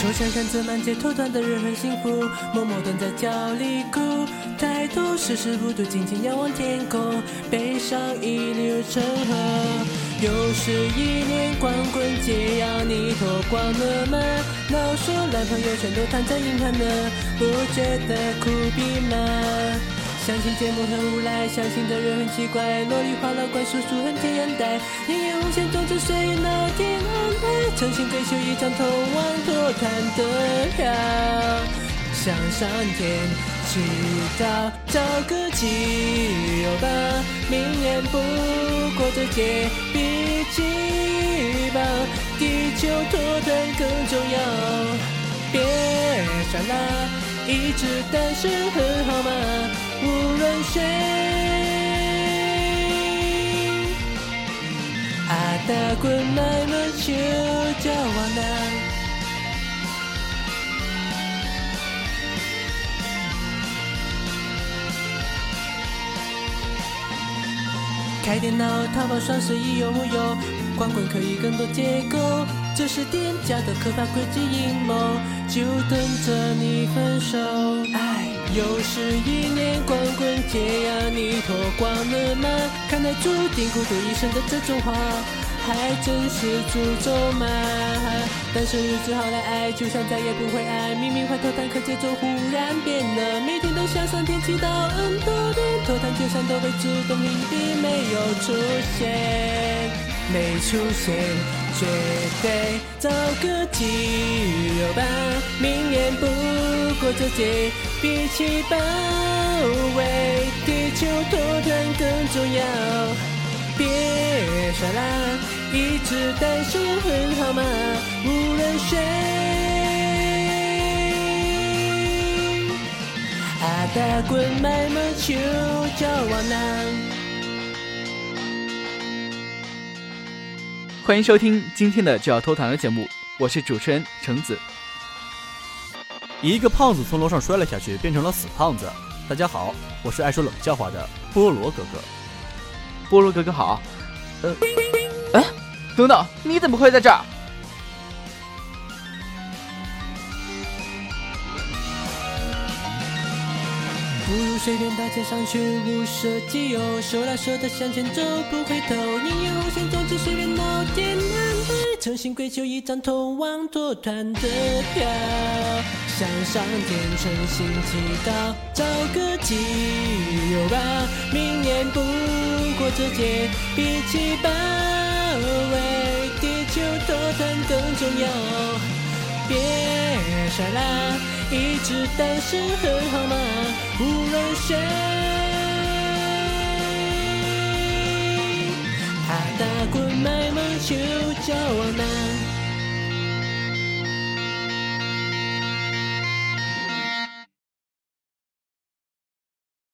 抽象看着满街脱团的人很幸福，默默蹲在脚里哭。抬头时时不度，静静仰望天空，悲伤一流成河。又是一年光棍节，要你脱光了吗？老说男朋友全都躺在硬汉呢，不觉得苦逼吗？相信节目很无赖，相信的人很奇怪。萝莉花老怪叔叔很天然呆，年夜红线总之随老天安排。诚心追求一张通往脱团的票，向上天祈祷找个基友吧。明年不过这节，比起吧地球脱单更重要。别傻啦，一直单身很好吗？阿达滚来了就叫我难。开电脑，淘宝双十一有木有？光棍可以更多借口，这是店家的可怕诡计阴谋，就等着你分手。又是一年光棍节呀，你脱光了吗？看来注定孤独一生的这种话，还真是诅咒吗？单身日子好难挨，就像再也不会爱。明明怀脱单，可节奏忽然变了，每天都向上天祈祷，很多人脱单就像都被自动屏蔽，没有出现，没出现。绝对找个基友吧，过这节，比起保卫地球脱团更重要。别傻啦，一直单身很好吗？无论谁，阿达滚买么球交往难。欢迎收听今天的就要脱团的节目，我是主持人橙子。一个胖子从楼上摔了下去，变成了死胖子。大家好，我是爱说冷笑话的菠萝哥哥。菠萝哥哥好。呃，哎，等等，你怎么会在这儿？不如随便大街上去，无设基友，手拉手的向前走，不回头。你有心跪求一张通往脱团的票，向上天诚心祈祷，找个基友吧。明年不过这届，比起保卫地球脱团更重要。别傻啦。一直单身很好吗？无论谁，他打滚卖萌就叫我们。